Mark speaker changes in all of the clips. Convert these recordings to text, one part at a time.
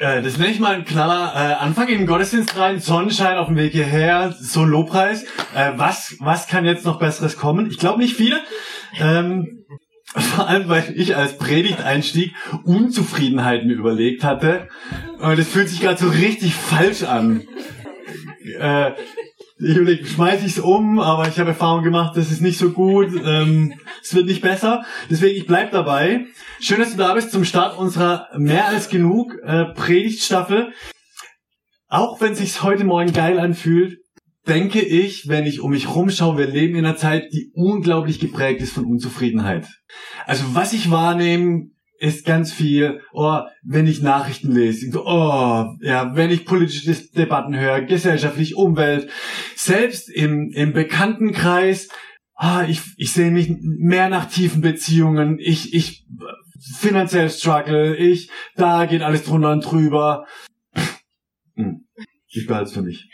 Speaker 1: Äh, das nenne ich mal ein knaller äh, Anfang in den Gottesdienst rein, Sonnenschein auf dem Weg hierher, so ein Lobpreis. Äh, was, was kann jetzt noch Besseres kommen? Ich glaube nicht viele. Ähm, vor allem, weil ich als Predigteinstieg Unzufriedenheit mir überlegt hatte. Und es fühlt sich gerade so richtig falsch an. Äh, ich überlege, schmeiße ich es um, aber ich habe Erfahrung gemacht, das ist nicht so gut, ähm, es wird nicht besser. Deswegen, ich bleib dabei. Schön, dass du da bist zum Start unserer mehr als genug äh, Predigtstaffel. Auch wenn sich's heute Morgen geil anfühlt, denke ich, wenn ich um mich rumschaue, wir leben in einer Zeit, die unglaublich geprägt ist von Unzufriedenheit. Also was ich wahrnehme, ist ganz viel, oh, wenn ich Nachrichten lese, oh, ja, wenn ich politische Debatten höre, gesellschaftlich, Umwelt, selbst im, im Bekanntenkreis, ah, ich, ich sehe mich mehr nach tiefen Beziehungen, ich, ich finanziell struggle, ich, da geht alles drunter und drüber. Hm, Ich behalte es für mich.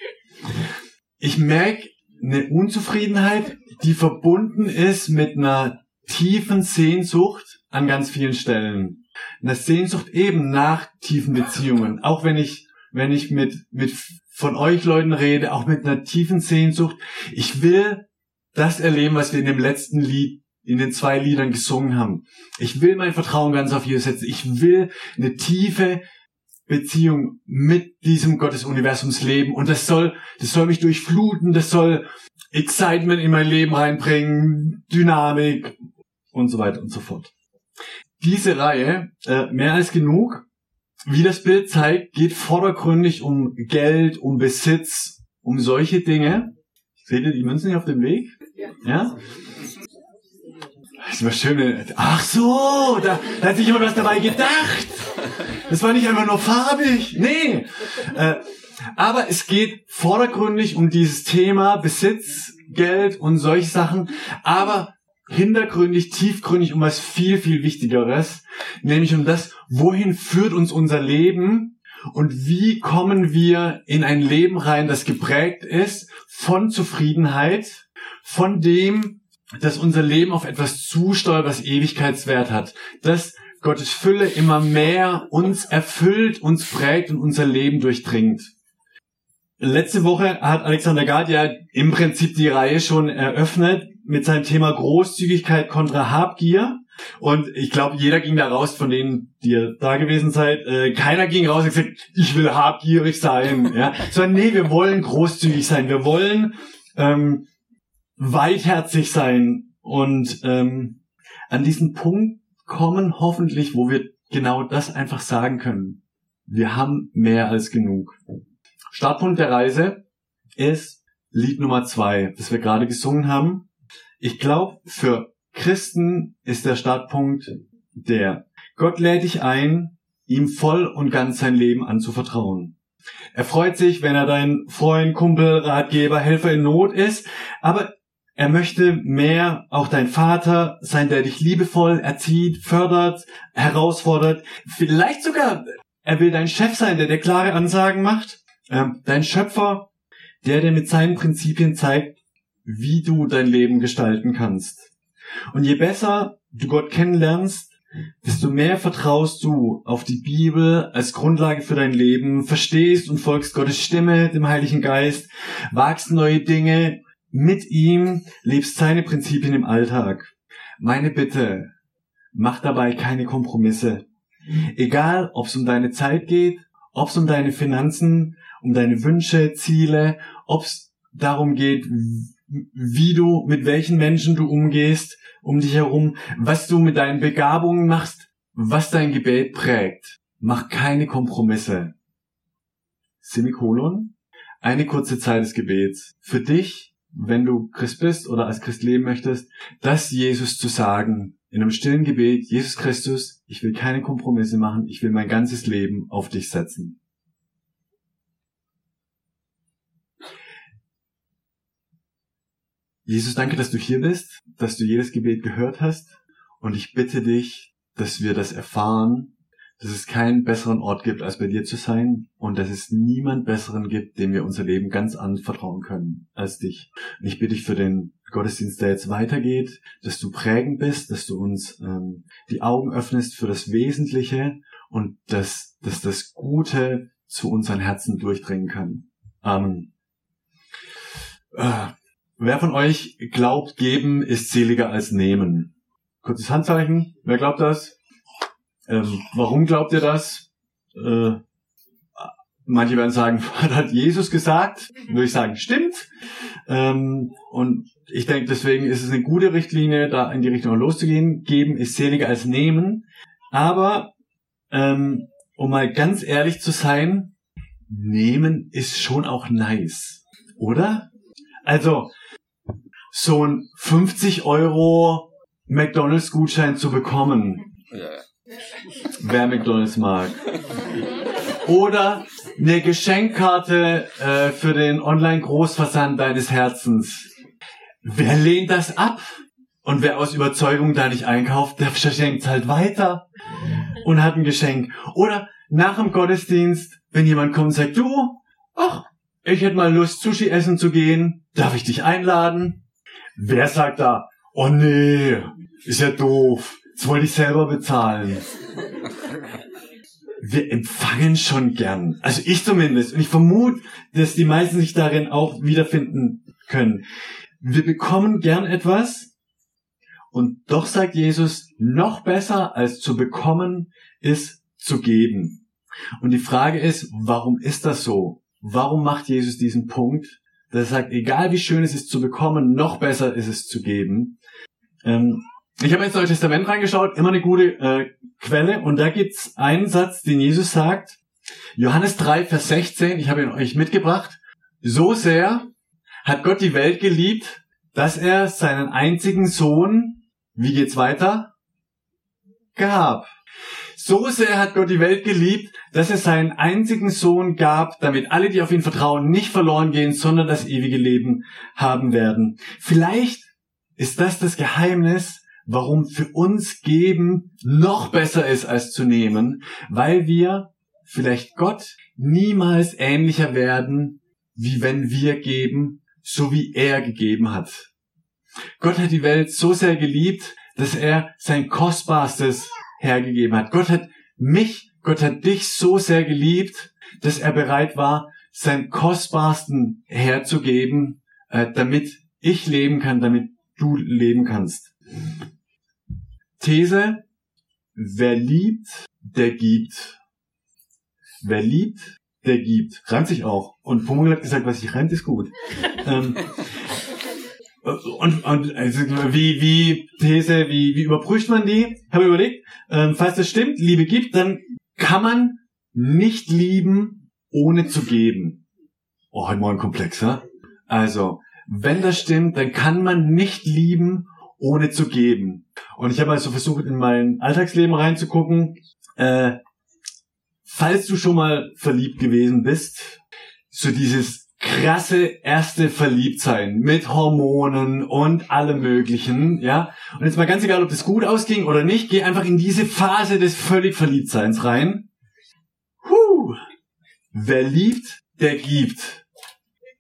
Speaker 1: Ich merke eine Unzufriedenheit, die verbunden ist mit einer tiefen Sehnsucht an ganz vielen Stellen. Eine Sehnsucht eben nach tiefen Beziehungen. Auch wenn ich, wenn ich mit, mit von euch Leuten rede, auch mit einer tiefen Sehnsucht. Ich will das erleben, was wir in dem letzten Lied, in den zwei Liedern gesungen haben. Ich will mein Vertrauen ganz auf Jesus setzen. Ich will eine tiefe Beziehung mit diesem Gott des Universums leben. Und das soll, das soll mich durchfluten, das soll Excitement in mein Leben reinbringen, Dynamik und so weiter und so fort. Diese Reihe, äh, mehr als genug, wie das Bild zeigt, geht vordergründig um Geld, um Besitz, um solche Dinge. Seht ihr die Münzen hier auf dem Weg? Ja? Das war schön. Ach so, da, da hat sich jemand was dabei gedacht. Das war nicht einfach nur farbig. Nee. Äh, aber es geht vordergründig um dieses Thema Besitz, Geld und solche Sachen. Aber hintergründig, tiefgründig um was viel, viel Wichtigeres. Nämlich um das, wohin führt uns unser Leben und wie kommen wir in ein Leben rein, das geprägt ist von Zufriedenheit, von dem, dass unser Leben auf etwas zusteuert, was Ewigkeitswert hat. Dass Gottes Fülle immer mehr uns erfüllt, uns prägt und unser Leben durchdringt. Letzte Woche hat Alexander Gard ja im Prinzip die Reihe schon eröffnet mit seinem Thema Großzügigkeit kontra Habgier. Und ich glaube, jeder ging da raus, von denen, die ihr da gewesen seid. Äh, keiner ging raus und gesagt, ich will habgierig sein. Ja? Sondern nee, wir wollen großzügig sein. Wir wollen ähm, weitherzig sein. Und ähm, an diesen Punkt kommen hoffentlich, wo wir genau das einfach sagen können. Wir haben mehr als genug. Startpunkt der Reise ist Lied Nummer zwei, das wir gerade gesungen haben. Ich glaube, für Christen ist der Startpunkt der Gott lädt dich ein, ihm voll und ganz sein Leben anzuvertrauen. Er freut sich, wenn er dein Freund, Kumpel, Ratgeber, Helfer in Not ist, aber er möchte mehr auch dein Vater sein, der dich liebevoll erzieht, fördert, herausfordert. Vielleicht sogar, er will dein Chef sein, der dir klare Ansagen macht. Ähm, dein Schöpfer, der dir mit seinen Prinzipien zeigt, wie du dein Leben gestalten kannst. Und je besser du Gott kennenlernst, desto mehr vertraust du auf die Bibel als Grundlage für dein Leben, verstehst und folgst Gottes Stimme, dem Heiligen Geist, wagst neue Dinge mit ihm, lebst seine Prinzipien im Alltag. Meine Bitte, mach dabei keine Kompromisse. Egal, ob es um deine Zeit geht, ob es um deine Finanzen, um deine Wünsche, Ziele, ob es darum geht, wie du, mit welchen Menschen du umgehst, um dich herum, was du mit deinen Begabungen machst, was dein Gebet prägt. Mach keine Kompromisse. Semikolon. Eine kurze Zeit des Gebets. Für dich, wenn du Christ bist oder als Christ leben möchtest, das Jesus zu sagen, in einem stillen Gebet, Jesus Christus, ich will keine Kompromisse machen, ich will mein ganzes Leben auf dich setzen. Jesus, danke, dass du hier bist, dass du jedes Gebet gehört hast und ich bitte dich, dass wir das erfahren, dass es keinen besseren Ort gibt, als bei dir zu sein und dass es niemand besseren gibt, dem wir unser Leben ganz anvertrauen können als dich. Und ich bitte dich für den Gottesdienst, der jetzt weitergeht, dass du prägend bist, dass du uns ähm, die Augen öffnest für das Wesentliche und dass, dass das Gute zu unseren Herzen durchdringen kann. Amen. Äh, wer von euch glaubt, geben ist seliger als nehmen? Kurzes Handzeichen. Wer glaubt das? Ähm, warum glaubt ihr das? Äh, manche werden sagen, hat Jesus gesagt. Würde ich sagen, stimmt. Ähm, und ich denke, deswegen ist es eine gute Richtlinie, da in die Richtung loszugehen. Geben ist seliger als nehmen. Aber ähm, um mal ganz ehrlich zu sein, nehmen ist schon auch nice, oder? Also so ein 50 Euro McDonalds-Gutschein zu bekommen, ja wer McDonalds mag. Oder eine Geschenkkarte äh, für den Online-Großversand deines Herzens. Wer lehnt das ab? Und wer aus Überzeugung da nicht einkauft, der verschenkt halt weiter und hat ein Geschenk. Oder nach dem Gottesdienst, wenn jemand kommt und sagt, du, ach, ich hätte mal Lust, Sushi essen zu gehen, darf ich dich einladen? Wer sagt da, oh nee, ist ja doof, das wollte ich selber bezahlen. Wir empfangen schon gern. Also ich zumindest. Und ich vermute, dass die meisten sich darin auch wiederfinden können. Wir bekommen gern etwas. Und doch sagt Jesus, noch besser als zu bekommen ist zu geben. Und die Frage ist, warum ist das so? Warum macht Jesus diesen Punkt, dass er sagt, egal wie schön es ist zu bekommen, noch besser ist es zu geben? Ähm, ich habe ins Neue Testament reingeschaut, immer eine gute äh, Quelle. Und da gibt's einen Satz, den Jesus sagt. Johannes 3, Vers 16, ich habe ihn euch mitgebracht. So sehr hat Gott die Welt geliebt, dass er seinen einzigen Sohn, wie geht's weiter? Gab. So sehr hat Gott die Welt geliebt, dass er seinen einzigen Sohn gab, damit alle, die auf ihn vertrauen, nicht verloren gehen, sondern das ewige Leben haben werden. Vielleicht ist das das Geheimnis, warum für uns geben noch besser ist als zu nehmen, weil wir vielleicht Gott niemals ähnlicher werden, wie wenn wir geben, so wie er gegeben hat. Gott hat die Welt so sehr geliebt, dass er sein Kostbarstes hergegeben hat. Gott hat mich, Gott hat dich so sehr geliebt, dass er bereit war, sein Kostbarsten herzugeben, äh, damit ich leben kann, damit du leben kannst. These, wer liebt, der gibt. Wer liebt, der gibt. Reimt sich auch. Und Pumuckl hat gesagt, was sich reimt, ist gut. ähm, und, und also, wie, wie These, wie, wie überprüft man die? Habe überlegt, ähm, falls das stimmt, Liebe gibt, dann kann man nicht lieben, ohne zu geben. Oh, heute morgen komplexer. Also, wenn das stimmt, dann kann man nicht lieben, ohne zu geben. Und ich habe also versucht, in mein Alltagsleben reinzugucken. Äh, falls du schon mal verliebt gewesen bist, so dieses krasse erste Verliebtsein mit Hormonen und allem möglichen, ja. Und jetzt mal ganz egal, ob das gut ausging oder nicht, geh einfach in diese Phase des völlig Verliebtseins rein. Huh. Wer liebt, der gibt.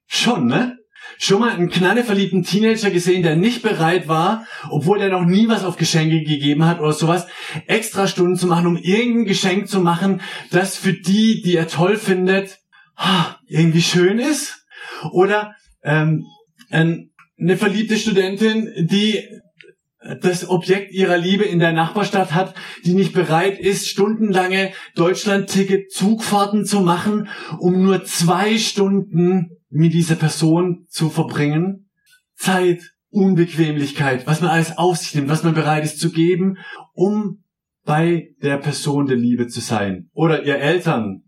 Speaker 1: Schon, ne? schon mal einen knalleverliebten Teenager gesehen, der nicht bereit war, obwohl er noch nie was auf Geschenke gegeben hat oder sowas, extra Stunden zu machen, um irgendein Geschenk zu machen, das für die, die er toll findet, irgendwie schön ist? Oder ähm, eine verliebte Studentin, die das Objekt ihrer Liebe in der Nachbarstadt hat, die nicht bereit ist, stundenlange Deutschland-Ticket Zugfahrten zu machen, um nur zwei Stunden mit dieser Person zu verbringen. Zeit, Unbequemlichkeit, was man alles auf sich nimmt, was man bereit ist zu geben, um bei der Person der Liebe zu sein. Oder ihr Eltern.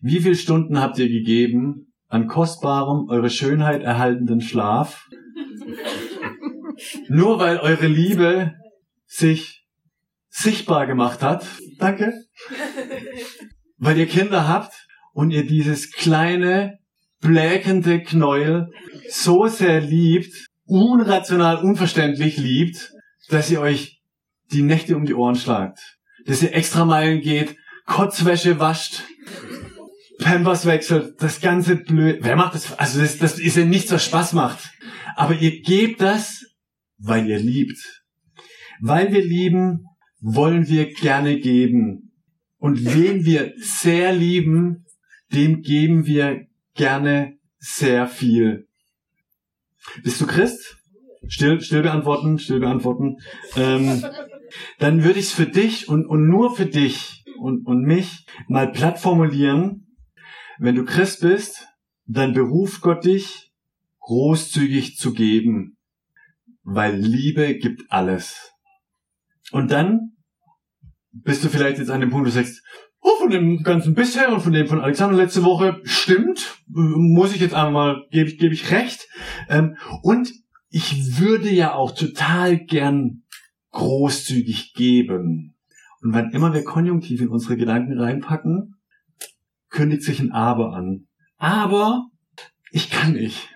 Speaker 1: Wie viele Stunden habt ihr gegeben, an kostbarem, eure Schönheit erhaltenden Schlaf. Nur weil eure Liebe sich sichtbar gemacht hat. Danke. Weil ihr Kinder habt und ihr dieses kleine, bläkende Knäuel so sehr liebt, unrational, unverständlich liebt, dass ihr euch die Nächte um die Ohren schlagt. Dass ihr extra Meilen geht, Kotzwäsche wascht, Pampers wechselt, das ganze blöd. Wer macht das? Also das, das ist ja nichts, was Spaß macht. Aber ihr gebt das, weil ihr liebt. Weil wir lieben, wollen wir gerne geben. Und wen wir sehr lieben, dem geben wir gerne sehr viel. Bist du Christ? Still, still beantworten, still beantworten. Ähm, dann würde ich es für dich und, und nur für dich und, und mich mal platt formulieren. Wenn du Christ bist, dann beruft Gott dich, großzügig zu geben, weil Liebe gibt alles. Und dann bist du vielleicht jetzt an dem Punkt, wo du sagst, oh, von dem ganzen bisher und von dem von Alexander letzte Woche stimmt, muss ich jetzt einmal, gebe ich, gebe ich recht. Ähm, und ich würde ja auch total gern großzügig geben. Und wann immer wir Konjunktiv in unsere Gedanken reinpacken, kündigt sich ein Aber an. Aber ich kann nicht.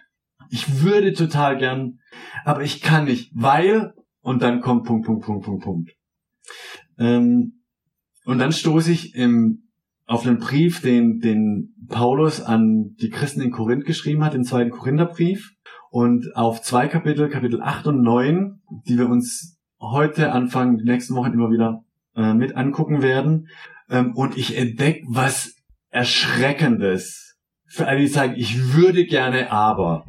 Speaker 1: Ich würde total gern, aber ich kann nicht, weil, und dann kommt Punkt, Punkt, Punkt, Punkt, Punkt. Ähm, und dann stoße ich im, auf einen Brief, den, den Paulus an die Christen in Korinth geschrieben hat, den zweiten Korintherbrief, und auf zwei Kapitel, Kapitel 8 und 9, die wir uns heute Anfang die nächsten Wochen immer wieder äh, mit angucken werden. Ähm, und ich entdecke was Erschreckendes. Für alle, die sagen, ich würde gerne aber.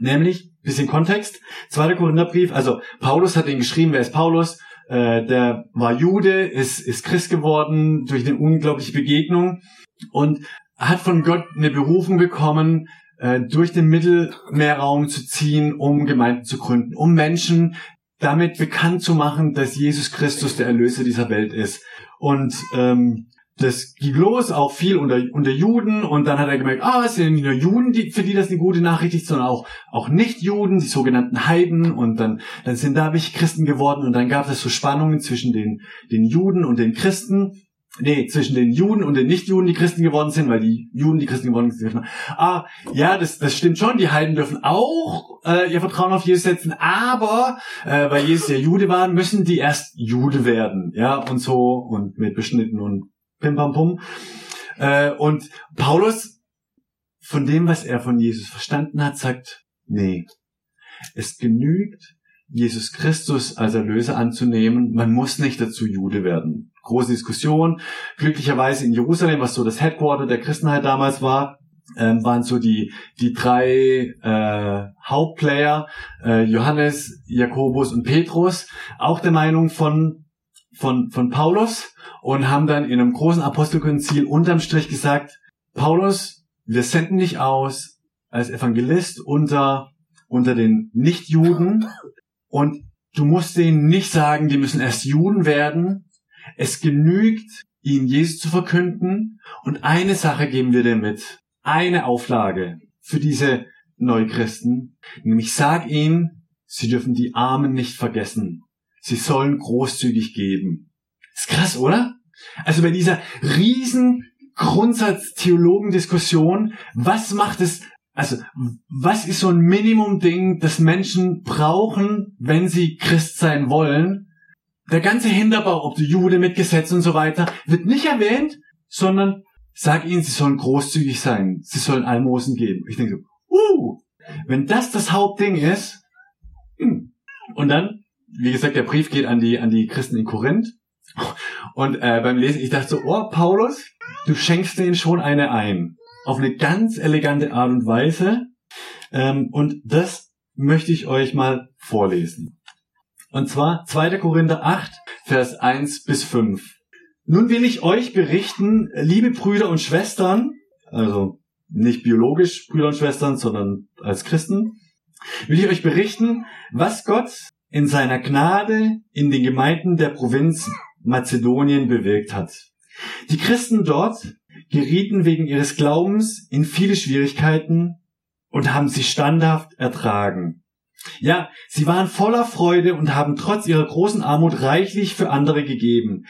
Speaker 1: Nämlich, bisschen Kontext, zweiter Korintherbrief, also Paulus hat den geschrieben, wer ist Paulus? Äh, der war Jude, ist, ist Christ geworden durch eine unglaubliche Begegnung und hat von Gott eine Berufung bekommen, äh, durch den Mittelmeerraum zu ziehen, um Gemeinden zu gründen, um Menschen damit bekannt zu machen, dass Jesus Christus der Erlöser dieser Welt ist. Und ähm, das ging los, auch viel unter, unter Juden und dann hat er gemerkt, ah, es sind nicht nur Juden, die, für die das eine gute Nachricht ist, sondern auch, auch Nicht-Juden, die sogenannten Heiden und dann, dann sind da welche Christen geworden und dann gab es so Spannungen zwischen den, den Juden und den Christen. Nee, zwischen den Juden und den Nicht-Juden, die Christen geworden sind, weil die Juden, die Christen geworden sind. Ah, ja, das, das stimmt schon. Die Heiden dürfen auch äh, ihr Vertrauen auf Jesus setzen, aber äh, weil Jesus ja Jude war, müssen die erst Jude werden, ja und so und mit beschnitten und Pim pam pum. Äh, und Paulus, von dem, was er von Jesus verstanden hat, sagt, nee, es genügt, Jesus Christus als Erlöser anzunehmen. Man muss nicht dazu Jude werden. Große Diskussion. Glücklicherweise in Jerusalem, was so das Headquarter der Christenheit damals war, ähm, waren so die die drei äh, Hauptplayer äh, Johannes, Jakobus und Petrus auch der Meinung von von von Paulus und haben dann in einem großen Apostelkonzil unterm Strich gesagt, Paulus, wir senden dich aus als Evangelist unter, unter den Nichtjuden und du musst denen nicht sagen, die müssen erst Juden werden. Es genügt, ihnen Jesus zu verkünden und eine Sache geben wir dir mit. Eine Auflage für diese Neuchristen, nämlich sag ihnen, sie dürfen die Armen nicht vergessen. Sie sollen großzügig geben. Ist krass, oder? Also bei dieser riesen Grundsatz-Theologen-Diskussion, was macht es, also was ist so ein Minimum-Ding, das Menschen brauchen, wenn sie Christ sein wollen? Der ganze Hinterbau, ob du Jude mit Gesetz und so weiter, wird nicht erwähnt, sondern sag ihnen, sie sollen großzügig sein, sie sollen Almosen geben. Ich denke so, uh, wenn das das Hauptding ist, hm. und dann, wie gesagt, der Brief geht an die, an die Christen in Korinth, und äh, beim Lesen, ich dachte so, oh, Paulus, du schenkst denen schon eine ein. Auf eine ganz elegante Art und Weise. Ähm, und das möchte ich euch mal vorlesen. Und zwar 2. Korinther 8, Vers 1 bis 5. Nun will ich euch berichten, liebe Brüder und Schwestern, also nicht biologisch Brüder und Schwestern, sondern als Christen, will ich euch berichten, was Gott in seiner Gnade in den Gemeinden der Provinz Mazedonien bewirkt hat. Die Christen dort gerieten wegen ihres Glaubens in viele Schwierigkeiten und haben sie standhaft ertragen. Ja, sie waren voller Freude und haben trotz ihrer großen Armut reichlich für andere gegeben.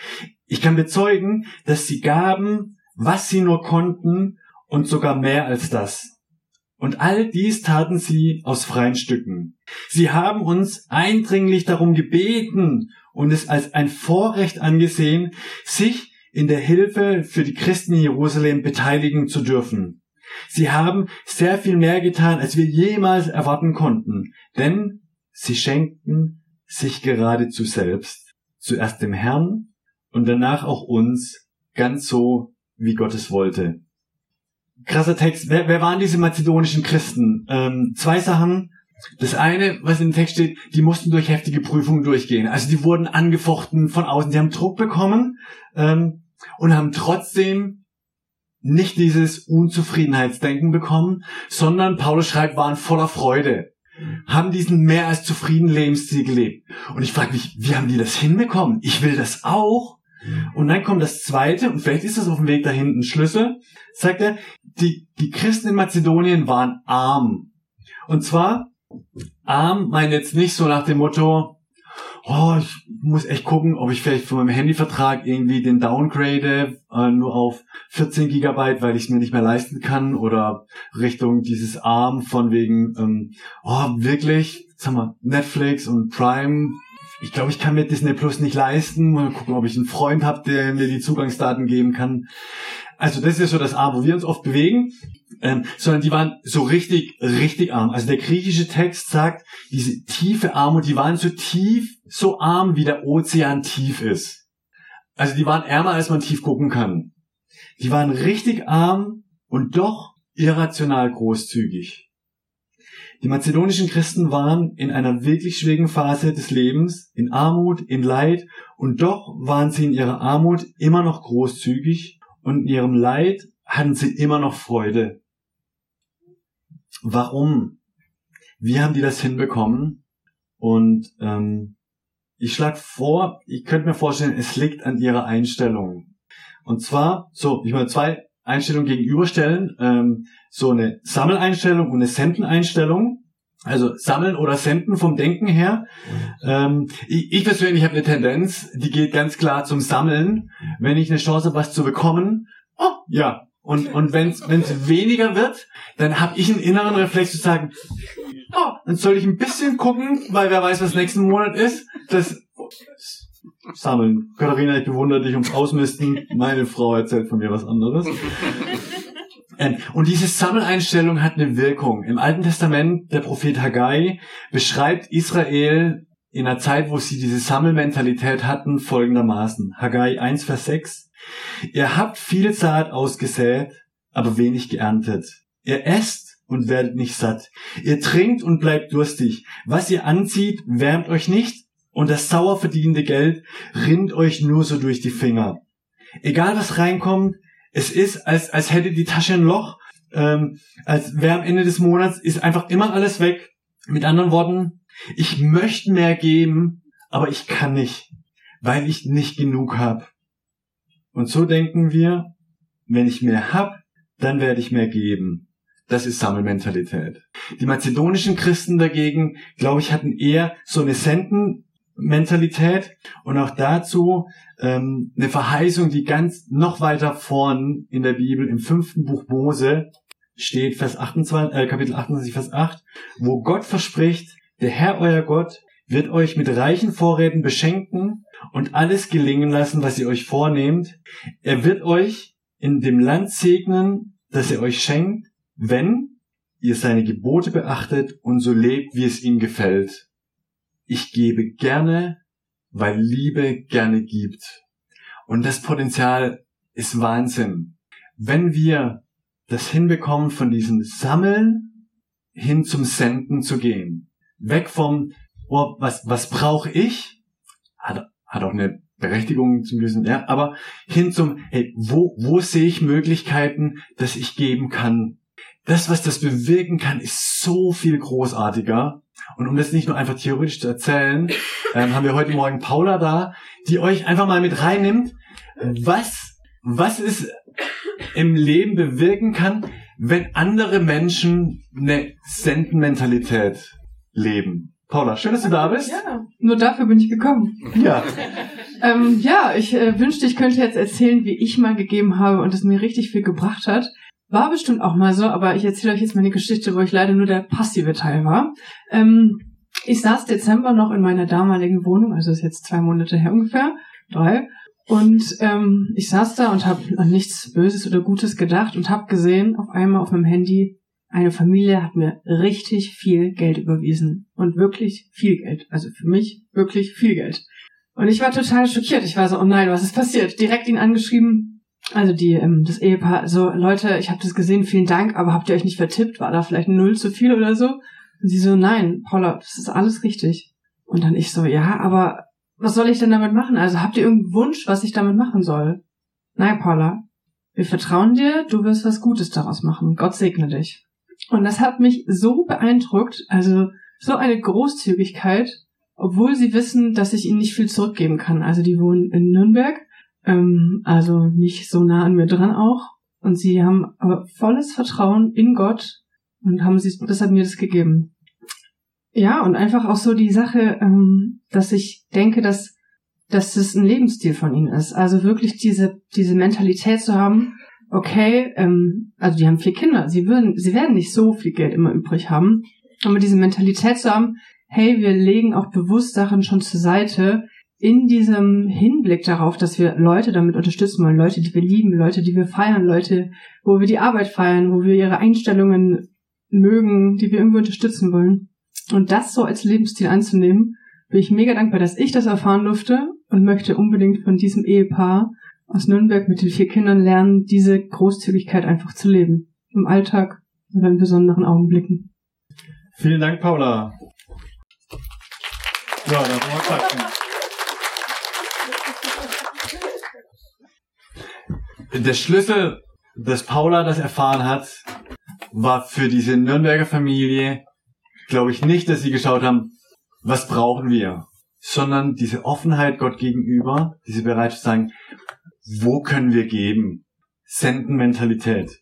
Speaker 1: Ich kann bezeugen, dass sie gaben, was sie nur konnten und sogar mehr als das. Und all dies taten sie aus freien Stücken. Sie haben uns eindringlich darum gebeten und es als ein Vorrecht angesehen, sich in der Hilfe für die Christen in Jerusalem beteiligen zu dürfen. Sie haben sehr viel mehr getan, als wir jemals erwarten konnten, denn sie schenkten sich geradezu selbst, zuerst dem Herrn und danach auch uns, ganz so, wie Gott es wollte. Krasser Text. Wer, wer waren diese mazedonischen Christen? Ähm, zwei Sachen. Das eine, was dem Text steht, die mussten durch heftige Prüfungen durchgehen. Also die wurden angefochten von außen. Die haben Druck bekommen ähm, und haben trotzdem nicht dieses Unzufriedenheitsdenken bekommen, sondern Paulus schreibt, waren voller Freude, haben diesen mehr als zufriedenen Lebensstil gelebt. Und ich frage mich, wie haben die das hinbekommen? Ich will das auch. Und dann kommt das zweite, und vielleicht ist das auf dem Weg dahin ein Schlüssel, sagt er, die, die Christen in Mazedonien waren arm. Und zwar, arm meint jetzt nicht so nach dem Motto, oh, ich muss echt gucken, ob ich vielleicht von meinem Handyvertrag irgendwie den downgrade, äh, nur auf 14 Gigabyte, weil ich es mir nicht mehr leisten kann, oder Richtung dieses Arm von wegen, ähm, oh, wirklich, sag mal, Netflix und Prime, ich glaube, ich kann mir Disney Plus nicht leisten. Mal gucken, ob ich einen Freund habe, der mir die Zugangsdaten geben kann. Also das ist so das A, wo wir uns oft bewegen, ähm, sondern die waren so richtig, richtig arm. Also der griechische Text sagt, diese tiefe Armut, die waren so tief, so arm, wie der Ozean tief ist. Also die waren ärmer, als man tief gucken kann. Die waren richtig arm und doch irrational großzügig. Die mazedonischen Christen waren in einer wirklich schwierigen Phase des Lebens, in Armut, in Leid, und doch waren sie in ihrer Armut immer noch großzügig und in ihrem Leid hatten sie immer noch Freude. Warum? Wie haben die das hinbekommen? Und ähm, ich schlage vor, ich könnte mir vorstellen, es liegt an ihrer Einstellung. Und zwar, so, ich will zwei Einstellungen gegenüberstellen. Ähm, so eine Sammeleinstellung und eine Sendeneinstellung. Also sammeln oder senden vom Denken her. Ähm, ich, ich persönlich habe eine Tendenz, die geht ganz klar zum Sammeln. Wenn ich eine Chance habe, was zu bekommen, oh, ja. Und, und wenn es weniger wird, dann habe ich einen inneren Reflex zu sagen, oh, dann soll ich ein bisschen gucken, weil wer weiß, was nächsten Monat ist. Das sammeln. Katharina, ich bewundere dich ums Ausmisten. Meine Frau erzählt von mir was anderes. Ähm, und diese Sammeleinstellung hat eine Wirkung. Im Alten Testament, der Prophet Haggai beschreibt Israel in einer Zeit, wo sie diese Sammelmentalität hatten, folgendermaßen. Haggai 1, Vers 6. Ihr habt viel Saat ausgesät, aber wenig geerntet. Ihr esst und werdet nicht satt. Ihr trinkt und bleibt durstig. Was ihr anzieht, wärmt euch nicht und das sauer verdiente Geld rinnt euch nur so durch die Finger. Egal was reinkommt, es ist, als, als hätte die Tasche ein Loch, ähm, als wäre am Ende des Monats, ist einfach immer alles weg. Mit anderen Worten, ich möchte mehr geben, aber ich kann nicht, weil ich nicht genug habe. Und so denken wir, wenn ich mehr hab, dann werde ich mehr geben. Das ist Sammelmentalität. Die mazedonischen Christen dagegen, glaube ich, hatten eher so eine Senden, Mentalität und auch dazu ähm, eine Verheißung, die ganz noch weiter vorn in der Bibel im fünften Buch Mose steht, Vers 28, äh, Kapitel 28, Vers 8, wo Gott verspricht, der Herr euer Gott wird euch mit reichen Vorräten beschenken und alles gelingen lassen, was ihr euch vornehmt. Er wird euch in dem Land segnen, das er euch schenkt, wenn ihr seine Gebote beachtet und so lebt, wie es ihm gefällt ich gebe gerne, weil Liebe gerne gibt. Und das Potenzial ist Wahnsinn. Wenn wir das hinbekommen, von diesem Sammeln hin zum Senden zu gehen. Weg vom, oh, was, was brauche ich? Hat, hat auch eine Berechtigung zum gewissen, ja, aber hin zum, hey, wo, wo sehe ich Möglichkeiten, dass ich geben kann? Das, was das bewirken kann, ist so viel großartiger und um das nicht nur einfach theoretisch zu erzählen, ähm, haben wir heute Morgen Paula da, die euch einfach mal mit reinnimmt. Was, was ist im Leben bewirken kann, wenn andere Menschen eine Sendenmentalität leben. Paula, schön, dass du da bist.
Speaker 2: Ja, nur dafür bin ich gekommen.
Speaker 1: Ja.
Speaker 2: ähm, ja, ich äh, wünschte, ich könnte jetzt erzählen, wie ich mal gegeben habe und es mir richtig viel gebracht hat. War bestimmt auch mal so, aber ich erzähle euch jetzt meine Geschichte, wo ich leider nur der passive Teil war. Ähm, ich saß Dezember noch in meiner damaligen Wohnung, also ist jetzt zwei Monate her ungefähr, drei. Und ähm, ich saß da und habe an nichts Böses oder Gutes gedacht und habe gesehen, auf einmal auf meinem Handy, eine Familie hat mir richtig viel Geld überwiesen. Und wirklich viel Geld. Also für mich wirklich viel Geld. Und ich war total schockiert. Ich war so, oh nein, was ist passiert? Direkt ihn angeschrieben. Also die, ähm, das Ehepaar, so, Leute, ich habe das gesehen, vielen Dank, aber habt ihr euch nicht vertippt? War da vielleicht null zu viel oder so? Und sie so, nein, Paula, das ist alles richtig. Und dann ich so, ja, aber was soll ich denn damit machen? Also habt ihr irgendeinen Wunsch, was ich damit machen soll? Nein, Paula, wir vertrauen dir, du wirst was Gutes daraus machen. Gott segne dich. Und das hat mich so beeindruckt, also so eine Großzügigkeit, obwohl sie wissen, dass ich ihnen nicht viel zurückgeben kann. Also die wohnen in Nürnberg, ähm, also nicht so nah an mir dran auch. Und sie haben aber volles Vertrauen in Gott und haben sie deshalb mir das gegeben. Ja, und einfach auch so die Sache, ähm, dass ich denke, dass, dass es ein Lebensstil von ihnen ist. Also wirklich diese, diese Mentalität zu haben, okay, ähm, also die haben vier Kinder, sie würden, sie werden nicht so viel Geld immer übrig haben, aber diese Mentalität zu haben, hey, wir legen auch bewusst Sachen schon zur Seite, in diesem Hinblick darauf, dass wir Leute damit unterstützen wollen, Leute, die wir lieben, Leute, die wir feiern, Leute, wo wir die Arbeit feiern, wo wir ihre Einstellungen mögen, die wir irgendwie unterstützen wollen. Und das so als Lebensstil anzunehmen, bin ich mega dankbar, dass ich das erfahren durfte und möchte unbedingt von diesem Ehepaar aus Nürnberg mit den vier Kindern lernen, diese Großzügigkeit einfach zu leben. Im Alltag oder in besonderen Augenblicken.
Speaker 1: Vielen Dank, Paula. Ja, da wollen wir klatschen. Der Schlüssel, dass Paula das erfahren hat, war für diese Nürnberger Familie, glaube ich nicht, dass sie geschaut haben, was brauchen wir, sondern diese Offenheit Gott gegenüber, diese Bereitschaft zu sagen, wo können wir geben? Sendenmentalität.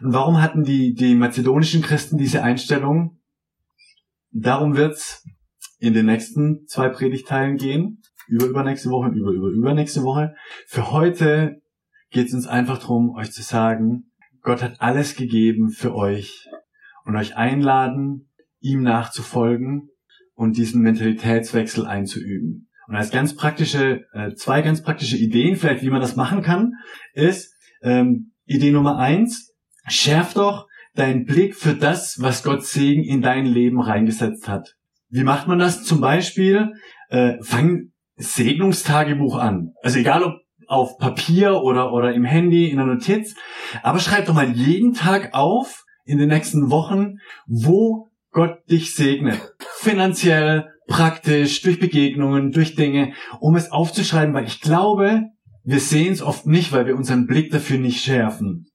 Speaker 1: Und warum hatten die, die mazedonischen Christen diese Einstellung? Darum wird's in den nächsten zwei Predigteilen gehen. Über übernächste Woche über über übernächste Woche. Für heute geht es uns einfach darum, euch zu sagen, Gott hat alles gegeben für euch und euch einladen, ihm nachzufolgen und diesen Mentalitätswechsel einzuüben. Und als ganz praktische, äh, zwei ganz praktische Ideen, vielleicht wie man das machen kann, ist ähm, Idee Nummer eins, schärf doch deinen Blick für das, was Gott Segen in dein Leben reingesetzt hat. Wie macht man das? Zum Beispiel, äh, fang Segnungstagebuch an. Also egal ob auf Papier oder, oder im Handy, in der Notiz, aber schreib doch mal jeden Tag auf, in den nächsten Wochen, wo Gott dich segnet. Finanziell, praktisch, durch Begegnungen, durch Dinge, um es aufzuschreiben, weil ich glaube, wir sehen es oft nicht, weil wir unseren Blick dafür nicht schärfen.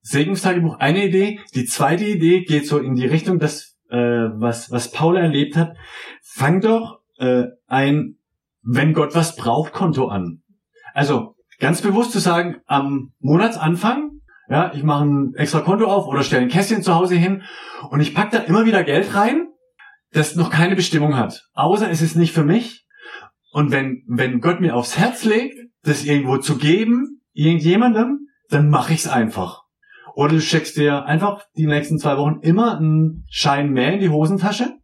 Speaker 1: Segnungstagebuch, eine Idee. Die zweite Idee geht so in die Richtung, dass, äh, was, was Paul erlebt hat. Fang doch äh, ein, wenn Gott was braucht, Konto an. Also ganz bewusst zu sagen, am Monatsanfang, ja, ich mache ein extra Konto auf oder stelle ein Kästchen zu Hause hin und ich pack da immer wieder Geld rein das noch keine Bestimmung hat. Außer es ist nicht für mich. Und wenn, wenn Gott mir aufs Herz legt, das irgendwo zu geben, irgendjemandem, dann mache ich es einfach. Oder du steckst dir einfach die nächsten zwei Wochen immer einen Schein mehr in die Hosentasche.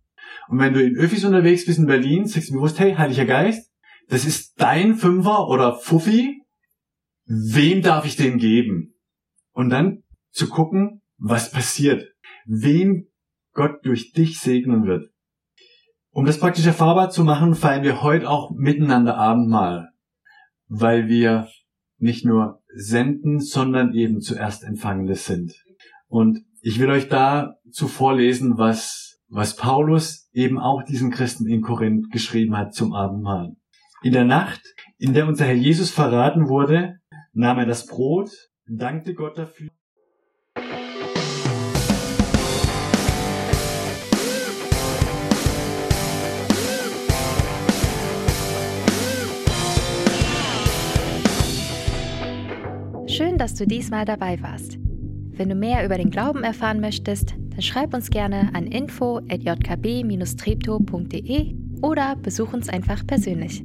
Speaker 1: Und wenn du in Öffis unterwegs bist in Berlin, sagst du bewusst, hey, Heiliger Geist, das ist dein Fünfer oder Fuffi. Wem darf ich den geben? Und dann zu gucken, was passiert. Wem Gott durch dich segnen wird. Um das praktisch erfahrbar zu machen, feiern wir heute auch miteinander Abendmahl, weil wir nicht nur senden, sondern eben zuerst Empfangendes sind. Und ich will euch dazu vorlesen, was, was Paulus eben auch diesen Christen in Korinth geschrieben hat zum Abendmahl. In der Nacht, in der unser Herr Jesus verraten wurde, nahm er das Brot, dankte Gott dafür
Speaker 3: dass du diesmal dabei warst. Wenn du mehr über den Glauben erfahren möchtest, dann schreib uns gerne an info@jkb-treptow.de oder besuch uns einfach persönlich.